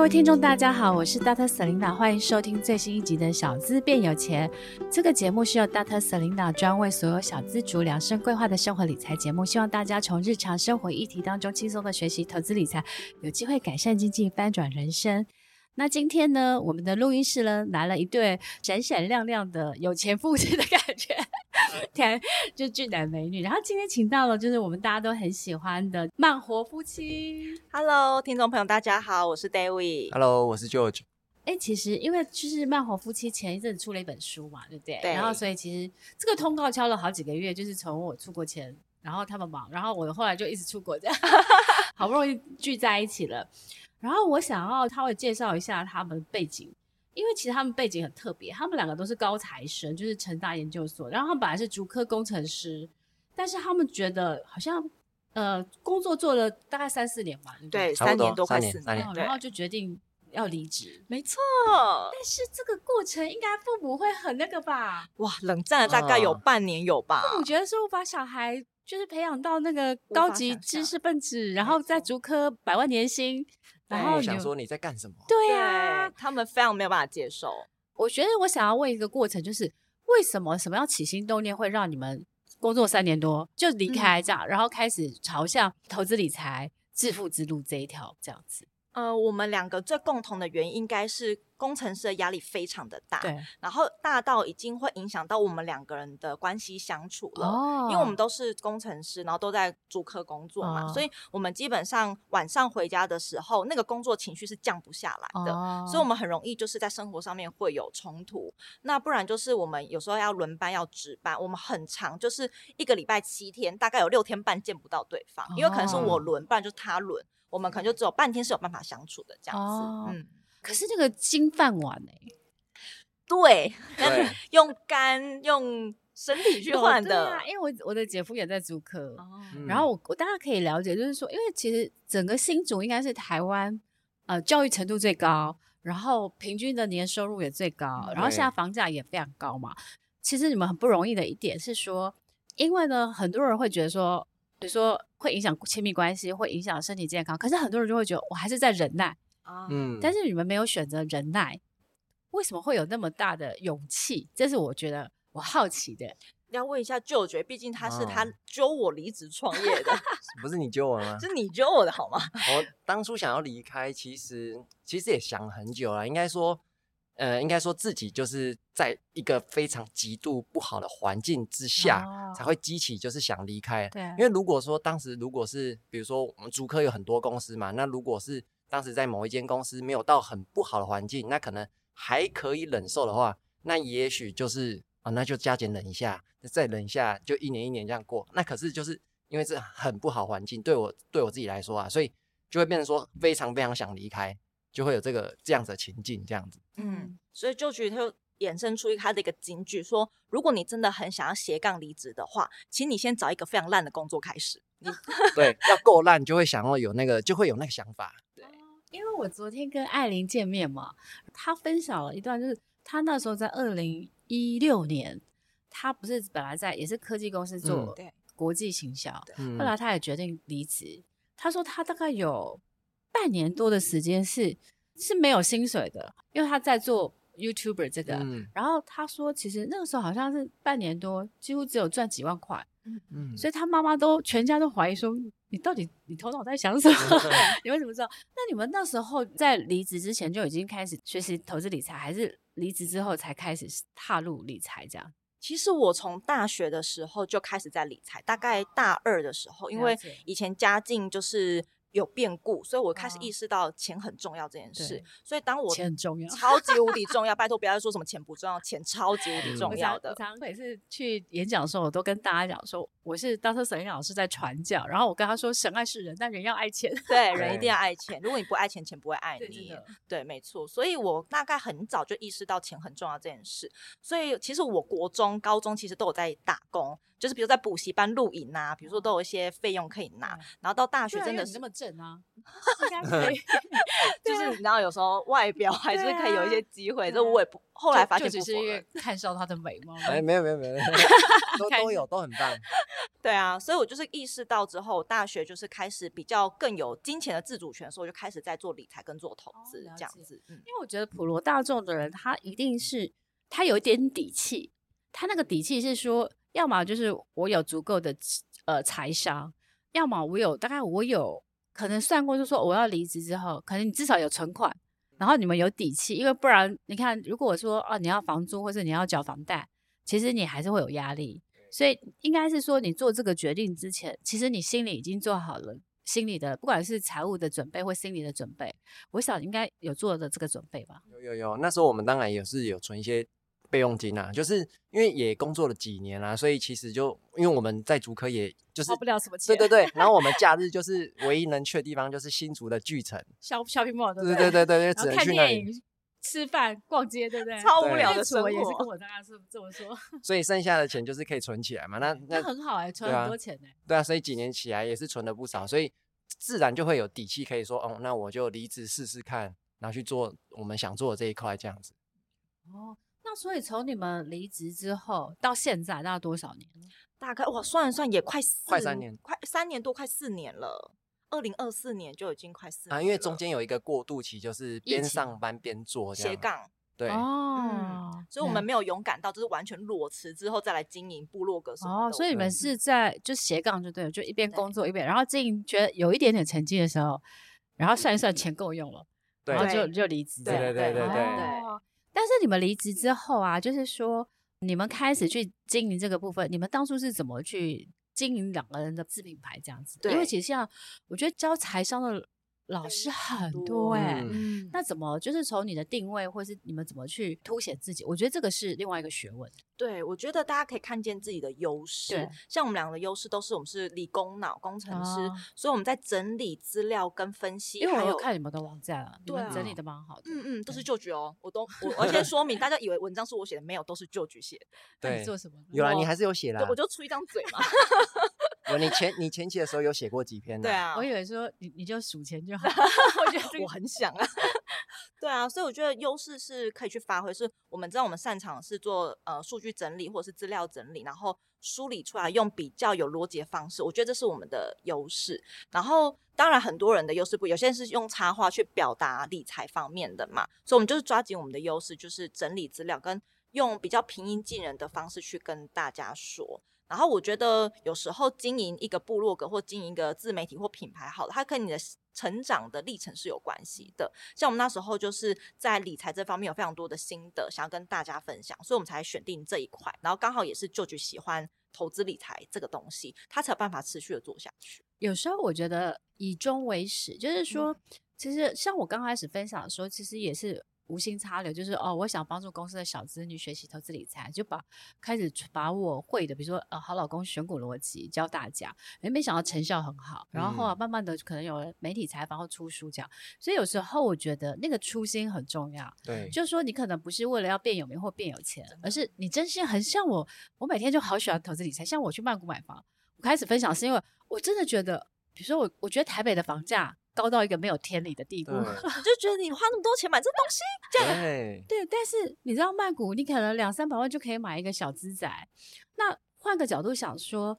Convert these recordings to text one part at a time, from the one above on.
各位听众，大家好，我是 Dr. Selina，欢迎收听最新一集的《小资变有钱》。这个节目是由 Dr. Selina 专为所有小资族量身规划的生活理财节目，希望大家从日常生活议题当中轻松的学习投资理财，有机会改善经济，翻转人生。那今天呢，我们的录音室呢来了一对闪闪亮亮的有钱夫妻的感觉。天，就俊男美女。然后今天请到了，就是我们大家都很喜欢的慢活夫妻。Hello，听众朋友，大家好，我是 David。Hello，我是 George。哎，其实因为就是慢活夫妻前一阵出了一本书嘛，对不对？对。然后所以其实这个通告敲了好几个月，就是从我出国前，然后他们忙，然后我后来就一直出国，这样 好不容易聚在一起了。然后我想要稍微介绍一下他们的背景。因为其实他们背景很特别，他们两个都是高材生，就是成大研究所，然后他们本来是竹科工程师，但是他们觉得好像呃工作做了大概三四年吧，对，三年多快四年，年，然后就决定要离职，没错。但是这个过程应该父母会很那个吧？哇，冷战了大概有半年有吧？父母觉得说我把小孩就是培养到那个高级知识分子，然后在竹科百万年薪。然后想说你在干什么？对啊对，他们非常没有办法接受。我觉得我想要问一个过程，就是为什么什么样起心动念会让你们工作三年多就离开这样，嗯、然后开始朝向投资理财致富之路这一条这样子？呃，我们两个最共同的原因应该是工程师的压力非常的大，对，然后大到已经会影响到我们两个人的关系相处了。哦，因为我们都是工程师，然后都在主科工作嘛，哦，所以我们基本上晚上回家的时候，那个工作情绪是降不下来的，哦，所以我们很容易就是在生活上面会有冲突。那不然就是我们有时候要轮班要值班，我们很长就是一个礼拜七天，大概有六天半见不到对方，哦，因为可能是我轮，不然就是他轮。我们可能就只有半天是有办法相处的这样子，哦、嗯。可是那个金饭碗呢？对，对 用肝用身体去换的。对啊，因为我我的姐夫也在租客，哦、然后我我大家可以了解，就是说，因为其实整个新竹应该是台湾呃教育程度最高，然后平均的年收入也最高，嗯、然后现在房价也非常高嘛。其实你们很不容易的一点是说，因为呢，很多人会觉得说。比如说会影响亲密关系，会影响身体健康，可是很多人就会觉得我还是在忍耐啊。嗯，但是你们没有选择忍耐，为什么会有那么大的勇气？这是我觉得我好奇的。要问一下舅舅，毕竟他是他揪我离职创业的，不是你揪我吗？是你揪我的好吗？我当初想要离开，其实其实也想很久了，应该说。呃，应该说自己就是在一个非常极度不好的环境之下，哦、才会激起就是想离开。对，因为如果说当时如果是比如说我们租客有很多公司嘛，那如果是当时在某一间公司没有到很不好的环境，那可能还可以忍受的话，那也许就是啊，那就加减忍一下，再忍一下，就一年一年这样过。那可是就是因为这很不好环境，对我对我自己来说啊，所以就会变成说非常非常想离开。就会有这个这样子的情境，这样子。嗯，所以就觉得他就衍生出他的一个金句，说：如果你真的很想要斜杠离职的话，请你先找一个非常烂的工作开始。你 对，要够烂就会想要有那个，就会有那个想法。对，因为我昨天跟艾琳见面嘛，她分享了一段，就是她那时候在二零一六年，她不是本来在也是科技公司做国际行销，嗯、后来她也决定离职。她说她大概有。半年多的时间是是没有薪水的，因为他在做 YouTuber 这个，嗯、然后他说，其实那个时候好像是半年多，几乎只有赚几万块，嗯，所以他妈妈都全家都怀疑说，你到底你头脑在想什么？嗯、你为什么知道？那你们那时候在离职之前就已经开始学习投资理财，还是离职之后才开始踏入理财这样？其实我从大学的时候就开始在理财，大概大二的时候，因为以前家境就是。有变故，所以我开始意识到钱很重要这件事。所以当我钱很重要，超级无敌 重要，拜托不要再说什么钱不重要，钱超级无敌重要的。我常每次去演讲的时候，我都跟大家讲说，我是 Dr. Selena 老师在传教，然后我跟他说，神爱世人，但人要爱钱。对，人一定要爱钱。如果你不爱钱，钱不会爱你。对，没错。所以我大概很早就意识到钱很重要这件事。所以其实我国中、高中其实都有在打工。就是比如在补习班录影啊，比如说都有一些费用可以拿，然后到大学真的是那么正啊，应该可以，就是你知道有时候外表还是可以有一些机会，就 我也不后来发现不只是因为看上她的美貌？哎，没有没有没有，都都有都很棒。对啊，所以我就是意识到之后，大学就是开始比较更有金钱的自主权所以，我就开始在做理财跟做投资这样子。因为我觉得普罗大众的人，他一定是他有一点底气，他那个底气是说，要么就是我有足够的呃财商，要么我有大概我有可能算过，就是说我要离职之后，可能你至少有存款，然后你们有底气，因为不然你看，如果我说哦你要房租或者你要缴房贷，其实你还是会有压力。所以应该是说，你做这个决定之前，其实你心里已经做好了心理的，不管是财务的准备或心理的准备，我想应该有做的这个准备吧。有有有，那时候我们当然也是有存一些备用金啊，就是因为也工作了几年啦、啊，所以其实就因为我们在竹科也就是花不了什么钱，对对对。然后我们假日 就是唯一能去的地方就是新竹的巨城，shopping mall，对对对对对，只能去那里。吃饭、逛街，对不对？超无聊的生活，也是跟我大概是这么说。所以剩下的钱就是可以存起来嘛？那那，那很好哎、欸，存很多钱呢、欸。对啊，所以几年起来也是存了不少，所以自然就会有底气，可以说，哦，那我就离职试试看，然后去做我们想做的这一块，这样子。哦，那所以从你们离职之后到现在，大概多少年？大概我算一算，也快四快三年，快三年多，快四年了。二零二四年就已经快四年了啊，因为中间有一个过渡期，就是边上班边做斜杠，对哦、嗯，所以我们没有勇敢到就是完全裸辞之后再来经营部落格什么哦，所以你们是在就斜杠就对了，就一边工作一边，然后经营觉得有一点点成绩的时候，然后算一算钱够用了，然后就就离职，对对对对对，对。哦，但是你们离职之后啊，就是说你们开始去经营这个部分，你们当初是怎么去？经营两个人的自品牌这样子，对，因为其实像我觉得教财商的老师很多哎、欸嗯，那怎么就是从你的定位，或是你们怎么去凸显自己？我觉得这个是另外一个学问。对，我觉得大家可以看见自己的优势，像我们两个的优势都是我们是理工脑工程师、哦，所以我们在整理资料跟分析。因为我有看你们的网站啊，对，整理的蛮好的。嗯嗯，都是旧局哦，我都 我而且说明，大家以为文章是我写的，没有，都是旧局写的。对，你做什么？有啊，你还是有写啦。我就出一张嘴嘛。有你前你前期的时候有写过几篇呢？对啊，我以为说你你就数钱就好。我觉得我很想啊。对啊，所以我觉得优势是可以去发挥，是我们知道我们擅长是做呃数据整理或者是资料整理，然后梳理出来用比较有逻辑的方式，我觉得这是我们的优势。然后当然很多人的优势不，有些人是用插画去表达理财方面的嘛，所以我们就是抓紧我们的优势，就是整理资料跟用比较平易近人的方式去跟大家说。然后我觉得有时候经营一个部落格或经营一个自媒体或品牌，好了，它跟你的成长的历程是有关系的。像我们那时候就是在理财这方面有非常多的心得，想要跟大家分享，所以我们才选定这一块。然后刚好也是舅舅喜欢投资理财这个东西，他才有办法持续的做下去。有时候我觉得以终为始，就是说，嗯、其实像我刚开始分享的时候，其实也是。无心插柳，就是哦，我想帮助公司的小资女学习投资理财，就把开始把我会的，比如说呃，好老公选股逻辑教大家，哎，没想到成效很好，然后后来慢慢的可能有媒体采访或出书这样，所以有时候我觉得那个初心很重要，对，就是说你可能不是为了要变有名或变有钱，而是你真心很像我，我每天就好喜欢投资理财，像我去曼谷买房，我开始分享是因为我真的觉得，比如说我我觉得台北的房价。高到一个没有天理的地步，就觉得你花那么多钱买这东西，这样对。但是你知道曼谷，你可能两三百万就可以买一个小资宅。那换个角度想说，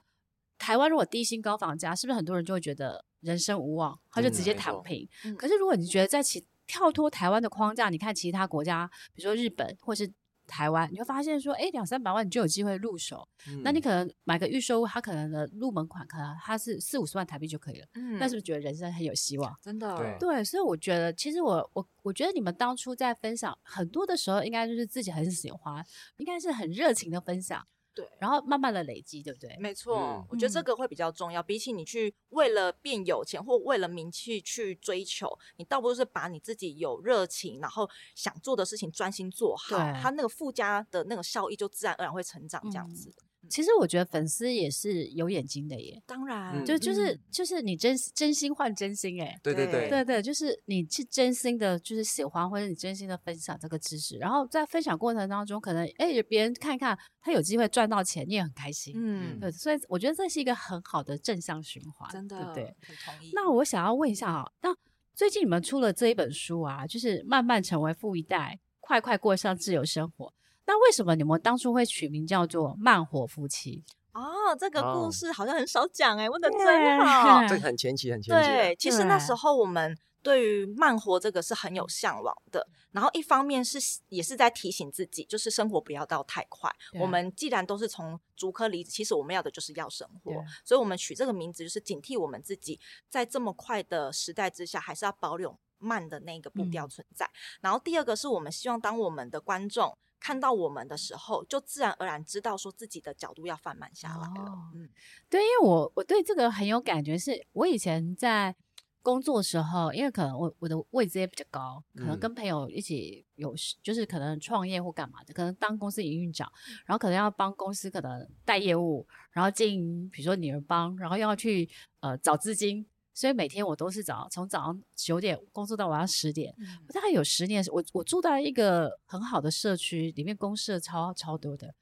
台湾如果低薪高房价，是不是很多人就会觉得人生无望，他就直接躺平？嗯、可是如果你觉得在其跳脱台湾的框架，你看其他国家，比如说日本或是。台湾，你会发现说，哎，两三百万你就有机会入手。嗯、那你可能买个预售，它可能的入门款可能它是四五十万台币就可以了。嗯，那是不是觉得人生很有希望？真的，对，对，所以我觉得，其实我我我觉得你们当初在分享很多的时候，应该就是自己很喜欢，应该是很热情的分享。对，然后慢慢的累积，对不对？没错，嗯，我觉得这个会比较重要。比起你去为了变有钱或为了名气去追求，你倒不如是把你自己有热情，然后想做的事情专心做好，它那个附加的那个效益就自然而然会成长，这样子。嗯其实我觉得粉丝也是有眼睛的耶，当然，就就是就是你真真心换真心哎，对对对对对，就是你是真心的，就是喜欢或者你真心的分享这个知识，然后在分享过程当中，可能哎别人看一看，他有机会赚到钱，你也很开心，嗯，对，所以我觉得这是一个很好的正向循环，真的，对不对？很同意。那我想要问一下啊，那最近你们出了这一本书啊，就是慢慢成为富一代，快快过上自由生活。那为什么你们当初会取名叫做“慢活夫妻”？哦，这个故事好像很少讲哎，问的真好，这个很前期，很前期。对，其实那时候我们对于慢活这个是很有向往的。然后一方面是也是在提醒自己，就是生活不要到太快。我们既然都是从竹科离职，其实我们要的就是要生活，所以我们取这个名字就是警惕我们自己，在这么快的时代之下，还是要保留慢的那个步调存在。然后第二个是我们希望当我们的观众。看到我们的时候，就自然而然知道说自己的角度要放慢下来了。哦、嗯，对，因为我我对这个很有感觉是，是我以前在工作的时候，因为可能我我的位置也比较高，可能跟朋友一起有，就是可能创业或干嘛的，可能当公司营运长，然后可能要帮公司可能带业务，然后经营，比如说女儿帮，然后要去呃找资金。所以每天我都是早上从早上九点工作到晚上十点，嗯、我大概有十年，我我住在一个很好的社区，里面公社超超多的。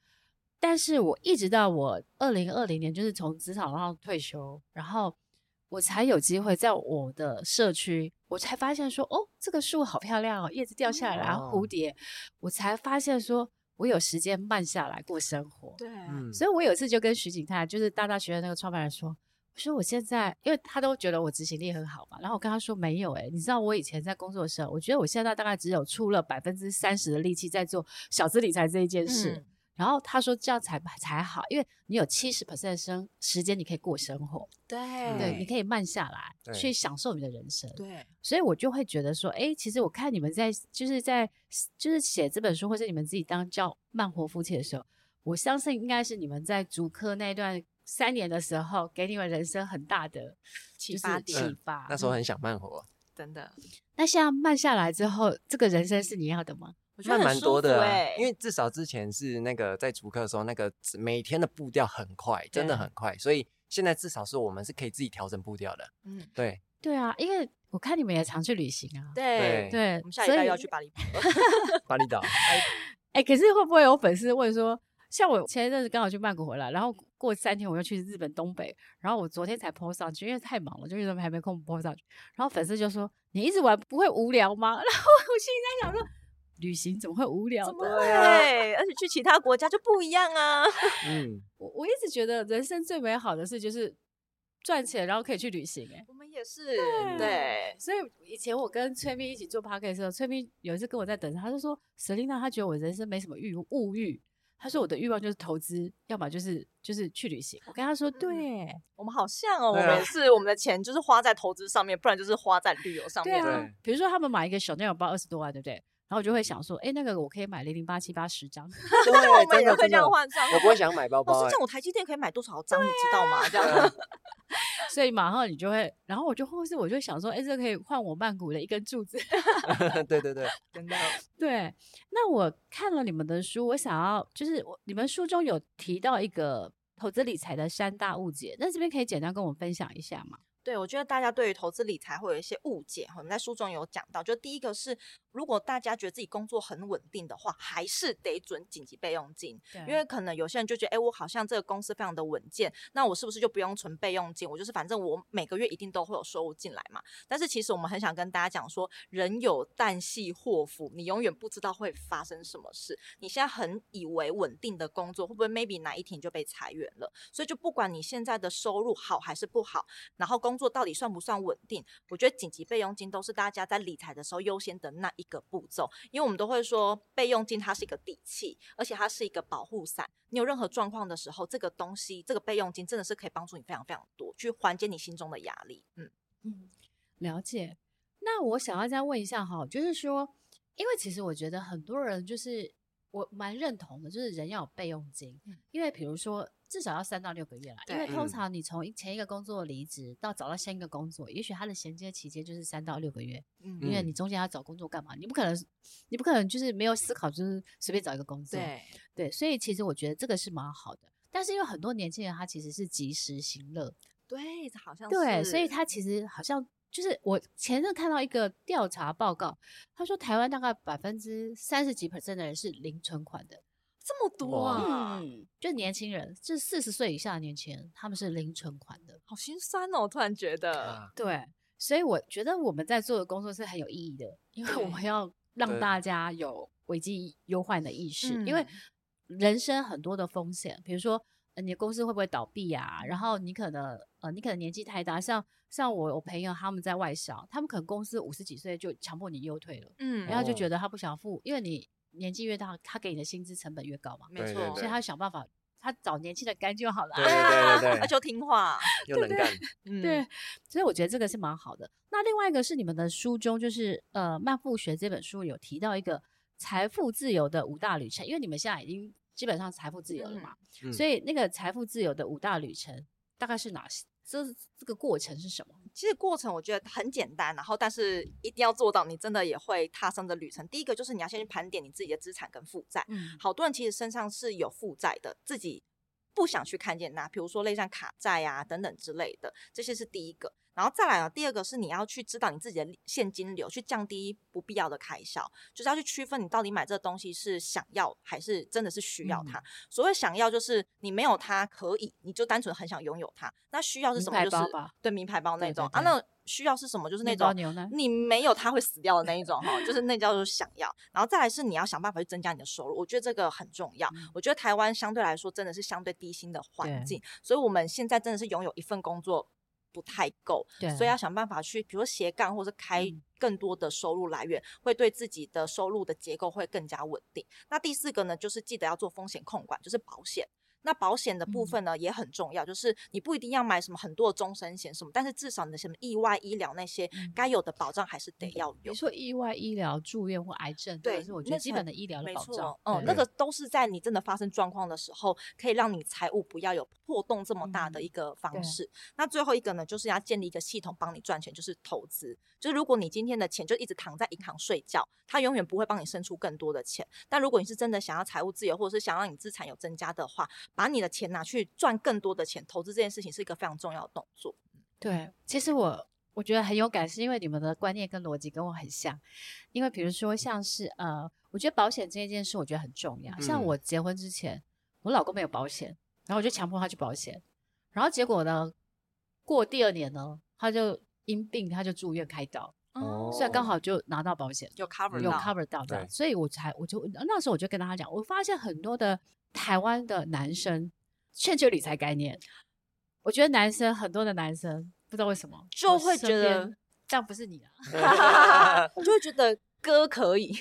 但是我一直到我二零二零年，就是从职场上退休，然后我才有机会在我的社区，我才发现说，哦，这个树好漂亮哦，叶子掉下来，然后蝴蝶，我才发现说我有时间慢下来过生活。对，嗯、所以我有一次就跟徐景泰，就是大大学院那个创办人说。说我现在，因为他都觉得我执行力很好嘛，然后我跟他说没有哎、欸，你知道我以前在工作的时候，我觉得我现在大概只有出了百分之三十的力气在做小资理财这一件事，嗯、然后他说这样才才好，因为你有七十 percent 生时间你可以过生活，对对，你可以慢下来去享受你的人生，对，所以我就会觉得说，哎，其实我看你们在就是在就是写这本书，或是你们自己当叫慢活夫妻的时候，我相信应该是你们在竹科那一段。三年的时候，给你们人生很大的启发点。启发、嗯、那时候很想慢活，真的。那现在慢下来之后，这个人生是你要的吗？我觉得蛮多的、啊，因为至少之前是那个在主课的时候，那个每天的步调很快，真的很快。所以现在至少是我们是可以自己调整步调的。嗯，对。对啊，因为我看你们也常去旅行啊。对对，对我们下一代要去巴厘岛。巴厘岛。哎，可是会不会有粉丝问说，像我前一阵子刚好去曼谷回来，然后。过三天我又去日本东北，然后我昨天才 po 上去，因为太忙了，就一直还没空 po 上去。然后粉丝就说：“你一直玩不会无聊吗？” 然后我心里在想说：“旅行怎么会无聊？对，而且去其他国家就不一样啊。”嗯，我我一直觉得人生最美好的事就是赚钱，然后可以去旅行。哎，我们也是，对。对所以以前我跟崔咪一起做 podcast 的时候，崔咪有一次跟我在等他，他就说：“Selina，他觉得我人生没什么欲物欲。”他说：“我的欲望就是投资，要么就是就是去旅行。”我跟他说：“对，我们好像哦，我们也是，我们的钱就是花在投资上面，不然就是花在旅游上面。对啊，比如说他们买一个 Chanel 包二十多万，对不对？然后我就会想说：“哎，那个我可以买零零八七八十张。”对，我们也会这样换算。我不会想买包包。这样我台积电可以买多少张？你知道吗？这样。所以马上你就会，然后我就或是我就想说：“哎，这可以换我曼谷的一根柱子。”对对对，真的。对，那我看了你们的书，我想要就是我你们书中有提到一个投资理财的三大误解，那这边可以简单跟我分享一下吗？对，我觉得大家对于投资理财会有一些误解，我们在书中有讲到，就第一个是，如果大家觉得自己工作很稳定的话，还是得准紧急备用金，因为可能有些人就觉得，哎，我好像这个公司非常的稳健，那我是不是就不用存备用金？我就是反正我每个月一定都会有收入进来嘛。但是其实我们很想跟大家讲说，人有旦夕祸福，你永远不知道会发生什么事。你现在很以为稳定的工作，会不会 maybe 哪一天就被裁员了？所以就不管你现在的收入好还是不好，然后工作到底算不算稳定？我觉得紧急备用金都是大家在理财的时候优先的那一个步骤，因为我们都会说备用金它是一个底气，而且它是一个保护伞。你有任何状况的时候，这个东西，这个备用金真的是可以帮助你非常非常多，去缓解你心中的压力。嗯嗯，了解。那我想要再问一下哈，就是说，因为其实我觉得很多人就是我蛮认同的，就是人要有备用金，嗯、因为比如说。至少要三到六个月啦，因为通常你从前一个工作离职到找到下一个工作，嗯、也许它的衔接期间就是三到六个月。嗯，因为你中间要找工作干嘛？你不可能，你不可能就是没有思考，就是随便找一个工作。对对，所以其实我觉得这个是蛮好的。但是因为很多年轻人他其实是及时行乐，对，好像是对，所以他其实好像就是我前阵看到一个调查报告，他说台湾大概百分之三十几 percent 的人是零存款的。这么多啊！嗯，就年轻人，就是四十岁以下的年轻人，他们是零存款的，好心酸哦！我突然觉得，啊、对，所以我觉得我们在做的工作是很有意义的，因为我们要让大家有危机忧患的意识，因为人生很多的风险，比如说呃、你的公司会不会倒闭啊？然后你可能呃，你可能年纪太大，像像我我朋友他们在外商，他们可能公司五十几岁就强迫你优退了，嗯，然后就觉得他不想付，因为你年纪越大，他给你的薪资成本越高嘛，没错，所以他想办法。他找年轻的干就好了，对对对 对，他就听话 又能干，嗯，对，所以我觉得这个是蛮好的。那另外一个是你们的书中，就是呃《慢富学》这本书有提到一个财富自由的五大旅程，因为你们现在已经基本上财富自由了嘛，嗯、所以那个财富自由的五大旅程大概是哪些？这这个过程是什么？其实过程我觉得很简单，然后但是一定要做到，你真的也会踏上的旅程。第一个就是你要先去盘点你自己的资产跟负债。嗯，好多人其实身上是有负债的，自己不想去看见那，比如说类似像卡债啊等等之类的，这些是第一个。然后再来啊，第二个是你要去知道你自己的现金流，去降低不必要的开销，就是要去区分你到底买这个东西是想要还是真的是需要它。嗯、所谓想要就是你没有它可以，你就单纯很想拥有它。那需要是什么？就是对名牌包那种啊。那需要是什么？就是那种你没有它会死掉的那一种哈，就是那叫做想要。然后再来是你要想办法去增加你的收入，我觉得这个很重要。嗯、我觉得台湾相对来说真的是相对低薪的环境，所以我们现在真的是拥有一份工作。不太够，对所以要想办法去，比如说斜杠或者开更多的收入来源，嗯、会对自己的收入的结构会更加稳定。那第四个呢，就是记得要做风险控管，就是保险。那保险的部分呢、嗯、也很重要，就是你不一定要买什么很多的终身险什么，但是至少你的什么意外医疗那些该有的保障还是得要有。比如说意外医疗、住院或癌症，对，是我觉得基本的医疗的保障。嗯，那个都是在你真的发生状况的时候，可以让你财务不要有破洞这么大的一个方式。嗯、那最后一个呢，就是要建立一个系统帮你赚钱，就是投资。就是如果你今天的钱就一直躺在银行睡觉，它永远不会帮你生出更多的钱。但如果你是真的想要财务自由，或者是想让你资产有增加的话，把你的钱拿去赚更多的钱，投资这件事情是一个非常重要的动作。对，其实我我觉得很有感，是因为你们的观念跟逻辑跟我很像。因为比如说像是呃，我觉得保险这一件事，我觉得很重要。像我结婚之前，我老公没有保险，然后我就强迫他去保险，然后结果呢，过第二年呢，他就因病他就住院开刀，哦，所以刚好就拿到保险，有 cover 有 cover 到的，所以我才我就那时候我就跟他讲，我发现很多的。台湾的男生欠缺理财概念，我觉得男生很多的男生不知道为什么就会觉得这样不是你啊，就会觉得哥可以，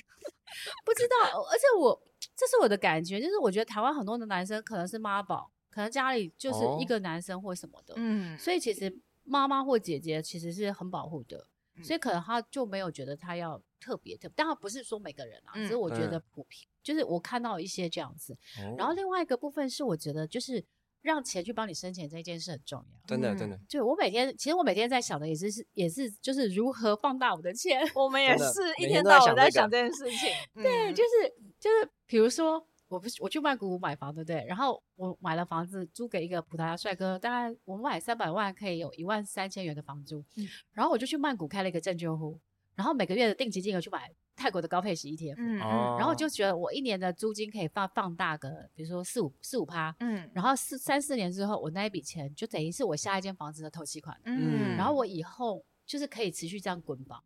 不知道。而且我这是我的感觉，就是我觉得台湾很多的男生可能是妈宝，可能家里就是一个男生或什么的，嗯，所以其实妈妈或姐姐其实是很保护的，所以可能他就没有觉得他要特别特别，但他不是说每个人啊，只是我觉得普遍。就是我看到一些这样子，哦、然后另外一个部分是我觉得就是让钱去帮你生钱这件事很重要，真的真的。就我每天其实我每天在想的也是是也是就是如何放大我的钱，我们也是一天到晚在想这件事情。对，就是就是比如说我不是我去曼谷买房对不对？然后我买了房子租给一个葡萄牙帅哥，大概我买三百万可以有一万三千元的房租，嗯、然后我就去曼谷开了一个证券户，然后每个月的定期金额去买。泰国的高配洗衣贴，嗯，然后就觉得我一年的租金可以放放大个，比如说四五四五趴，嗯，然后四三四年之后，我那一笔钱就等于是我下一间房子的头期款，嗯，然后我以后就是可以持续这样滚房，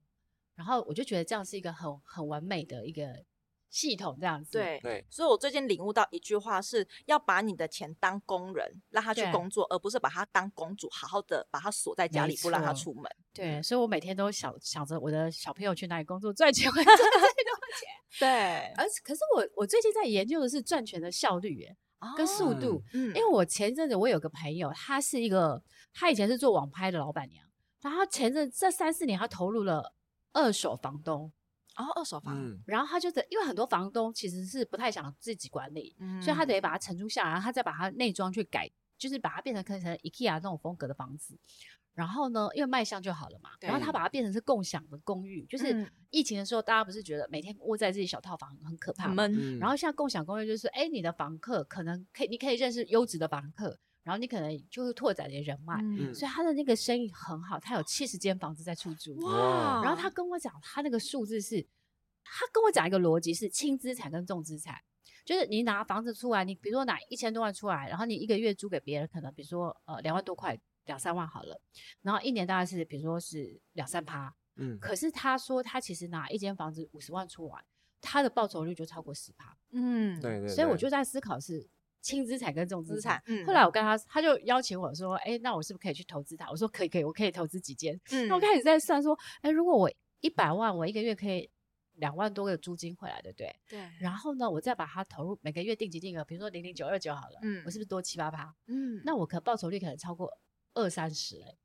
然后我就觉得这样是一个很很完美的一个。系统这样子，对对，所以我最近领悟到一句话是，要把你的钱当工人，让他去工作，而不是把他当公主，好好的把他锁在家里，不让他出门。对，所以我每天都想想着我的小朋友去哪里工作赚钱，会赚最多钱。对，而可是我我最近在研究的是赚钱的效率耶，跟速度。嗯，因为我前阵子我有个朋友，他是一个，他以前是做网拍的老板娘，然后前阵这三四年他投入了二手房东。然后、哦、二手房，嗯、然后他就得，因为很多房东其实是不太想自己管理，嗯、所以他得把它承租下来，然后他再把它内装去改，就是把它变成成 IKEA 那种风格的房子。然后呢，因为卖相就好了嘛，对然后他把它变成是共享的公寓，就是疫情的时候，大家不是觉得每天窝在自己小套房很可怕吗？嗯、然后像共享公寓，就是哎，你的房客可能可以，你可以认识优质的房客。然后你可能就是拓展你的人脉，嗯、所以他的那个生意很好，他有七十间房子在出租。哇！然后他跟我讲，他那个数字是，他跟我讲一个逻辑是轻资产跟重资产，就是你拿房子出来，你比如说拿一千多万出来，然后你一个月租给别人，可能比如说呃两万多块，两三万好了，然后一年大概是比如说是两三趴，嗯，可是他说他其实拿一间房子五十万出来，他的报酬率就超过十趴，嗯，对对，所以我就在思考是。轻资产跟重资产。嗯，后来我跟他，他就邀请我说，哎，那我是不是可以去投资他？我说可以，可以，我可以投资几间。嗯，那我开始在算说，哎，如果我一百万，我一个月可以两万多个租金回来，对不对？对。然后呢，我再把它投入每个月定期定额，比如说零零九二九好了，嗯，我是不是多七八趴？嗯，那我可报酬率可能超过二三十哎。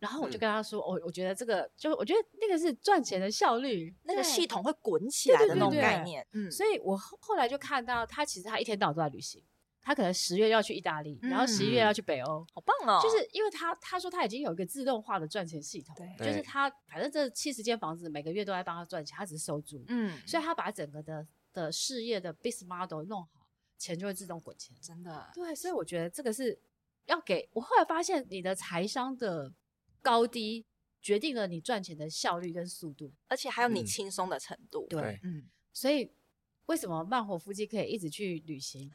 然后我就跟他说，我、嗯哦、我觉得这个，就我觉得那个是赚钱的效率，那个系统会滚起来的那种概念。嗯，所以我后来就看到他其实他一天到晚都在旅行，他可能十月要去意大利，嗯、然后十一月要去北欧，好棒哦！就是因为他他说他已经有一个自动化的赚钱系统，对，就是他反正这七十间房子每个月都在帮他赚钱，他只是收租，嗯，所以他把整个的的事业的 business model 弄好，钱就会自动滚钱，真的。对，所以我觉得这个是要给我后来发现你的财商的。高低决定了你赚钱的效率跟速度，而且还有你轻松的程度。嗯、对，嗯，所以为什么慢活夫妻可以一直去旅行，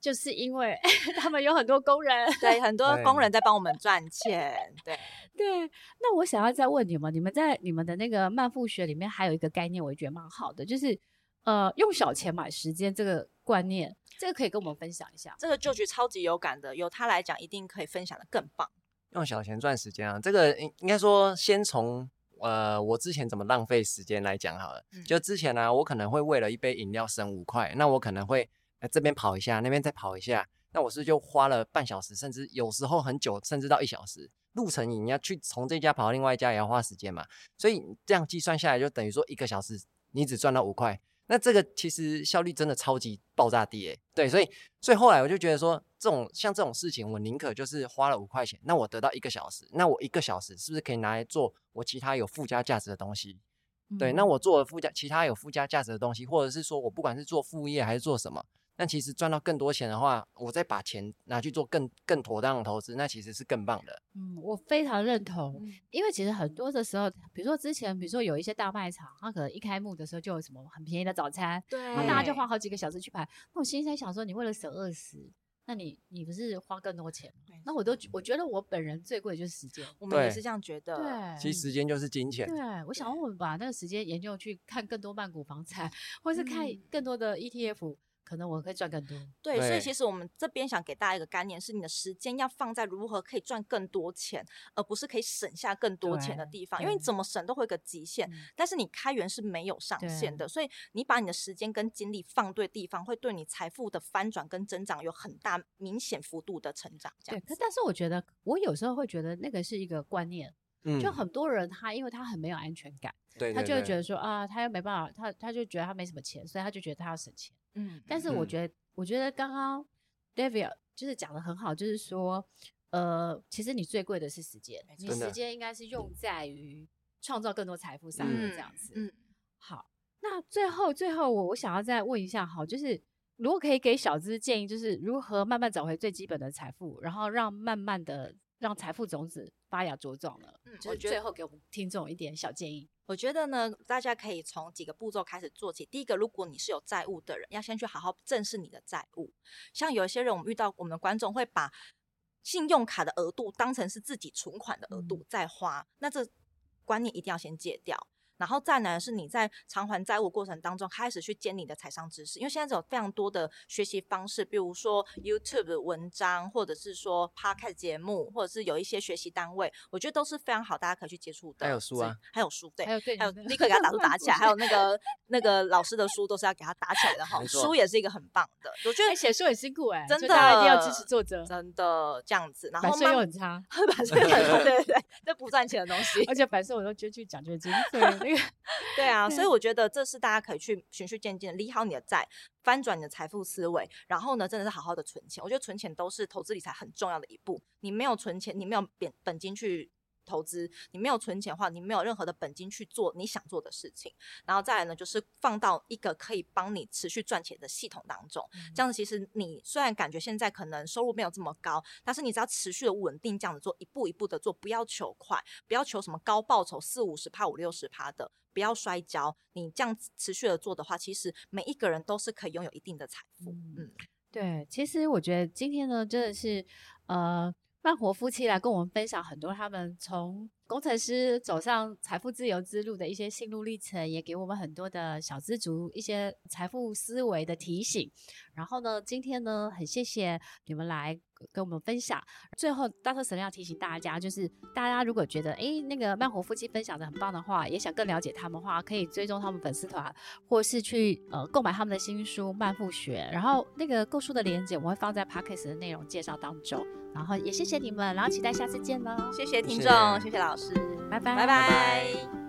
就是因为 他们有很多工人，对，很多工人在帮我们赚钱。对，对。那我想要再问你们，你们在你们的那个慢富学里面还有一个概念，我也觉得蛮好的，就是呃，用小钱买时间这个观念，这个可以跟我们分享一下。这个就去超级有感的，由他来讲，一定可以分享的更棒。用小钱赚时间啊，这个应应该说先从呃我之前怎么浪费时间来讲好了。嗯、就之前呢、啊，我可能会为了一杯饮料省五块，那我可能会呃这边跑一下，那边再跑一下，那我是就花了半小时，甚至有时候很久，甚至到一小时。路程你要去从这家跑到另外一家也要花时间嘛，所以这样计算下来就等于说一个小时你只赚到五块。那这个其实效率真的超级爆炸低诶，对，所以所以后来我就觉得说，这种像这种事情，我宁可就是花了五块钱，那我得到一个小时，那我一个小时是不是可以拿来做我其他有附加价值的东西？嗯、对，那我做了附加其他有附加价值的东西，或者是说我不管是做副业还是做什么。那其实赚到更多钱的话，我再把钱拿去做更更妥当的投资，那其实是更棒的。嗯，我非常认同，嗯、因为其实很多的时候，比如说之前，比如说有一些大卖场，它可能一开幕的时候就有什么很便宜的早餐，对，然后大家就花好几个小时去排。那我心里在想说，你为了省二十，那你你不是花更多钱吗？那我都我觉得我本人最贵的就是时间，我们也是这样觉得。对，其实时间就是金钱。对，我想问问把那个时间研究去看更多曼谷房产，或是看更多的 ETF。可能我可以赚更多。对，对，所以其实我们这边想给大家一个概念，是你的时间要放在如何可以赚更多钱，而不是可以省下更多钱的地方。因为你怎么省都会有个极限，但是你开源是没有上限的。所以你把你的时间跟精力放对地方，会对你财富的翻转跟增长有很大明显幅度的成长。这样。对，但是我觉得我有时候会觉得那个是一个观念，嗯，就很多人他因为他很没有安全感，对，他就会觉得说啊，他又没办法，他他就觉得他没什么钱，所以他就觉得他要省钱。嗯，但是我觉得，嗯、我觉得刚刚 David 就是讲的很好，就是说，呃，其实你最贵的是时间，你时间应该是用在于创造更多财富上面，这样子。嗯，好，那最后最后我我想要再问一下，好，就是如果可以给小资建议，就是如何慢慢找回最基本的财富，然后让慢慢的让财富种子发芽茁壮了。嗯，就是最后给我们听众一点小建议。我觉得呢，大家可以从几个步骤开始做起。第一个，如果你是有债务的人，要先去好好正视你的债务。像有一些人，我们遇到我们的观众会把信用卡的额度当成是自己存款的额度在花，嗯、那这观念一定要先戒掉。然后再来是你在偿还债务过程当中开始去建立你的财商知识，因为现在有非常多的学习方式，比如说 YouTube 的文章，或者是说 Podcast 节目，或者是有一些学习单位，我觉得都是非常好，大家可以去接触的。还有书啊，还有书，对，还有对，还有立刻给他打都打起来，还有那个那个老师的书都是要给他打起来的哈，书也是一个很棒的。我觉得写书很辛苦哎，真的，大家一定要支持作者，真的这样子。然后 版税又很差，版税很差，对对对，这不赚钱的东西，而且版税我都捐去奖学金，对那个对。对啊，所以我觉得这是大家可以去循序渐进，理好你的债，翻转你的财富思维，然后呢，真的是好好的存钱。我觉得存钱都是投资理财很重要的一步。你没有存钱，你没有本本金去。投资，你没有存钱的话，你没有任何的本金去做你想做的事情。然后再来呢，就是放到一个可以帮你持续赚钱的系统当中。嗯、这样子，其实你虽然感觉现在可能收入没有这么高，但是你只要持续的稳定这样子做，一步一步的做，不要求快，不要求什么高报酬四五十趴、五六十趴的，不要摔跤。你这样子持续的做的话，其实每一个人都是可以拥有一定的财富。嗯，嗯对，其实我觉得今天呢，真的是呃。慢活夫妻来跟我们分享很多他们从工程师走上财富自由之路的一些心路历程，也给我们很多的小资族一些财富思维的提醒。然后呢，今天呢，很谢谢你们来跟我们分享。最后，大特神要提醒大家，就是大家如果觉得诶那个慢活夫妻分享的很棒的话，也想更了解他们的话，可以追踪他们粉丝团，或是去呃购买他们的新书《慢富学》。然后那个购书的链接我会放在 Podcast 的内容介绍当中。然后也谢谢你们，然后期待下次见喽。谢谢听众，谢谢，谢谢老师，拜拜，拜拜。